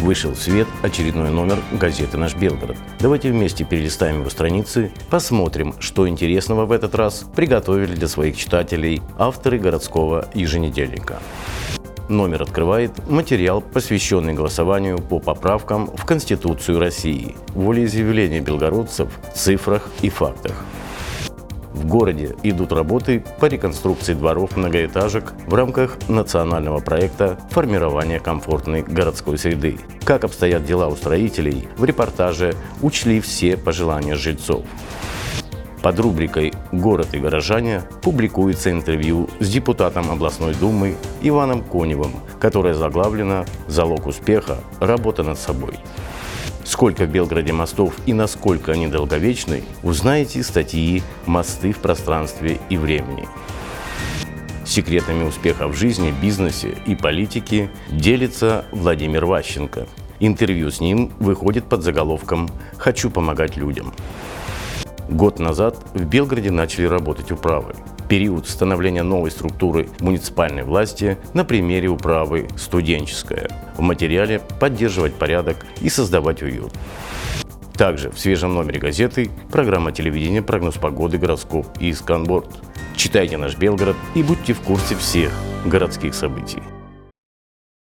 Вышел в свет очередной номер газеты «Наш Белгород». Давайте вместе перелистаем его страницы, посмотрим, что интересного в этот раз приготовили для своих читателей авторы городского еженедельника. Номер открывает материал, посвященный голосованию по поправкам в Конституцию России, волеизъявление белгородцев цифрах и фактах. В городе идут работы по реконструкции дворов многоэтажек в рамках национального проекта формирования комфортной городской среды. Как обстоят дела у строителей, в репортаже учли все пожелания жильцов. Под рубрикой «Город и горожане» публикуется интервью с депутатом областной думы Иваном Коневым, которое заглавлено «Залог успеха – работа над собой». Сколько в Белгороде мостов и насколько они долговечны, узнаете из статьи «Мосты в пространстве и времени». Секретами успеха в жизни, бизнесе и политике делится Владимир Ващенко. Интервью с ним выходит под заголовком «Хочу помогать людям». Год назад в Белгороде начали работать управы. Период становления новой структуры муниципальной власти на примере управы «Студенческая». В материале «Поддерживать порядок и создавать уют». Также в свежем номере газеты программа телевидения «Прогноз погоды, гороскоп и сканборд». Читайте наш Белгород и будьте в курсе всех городских событий.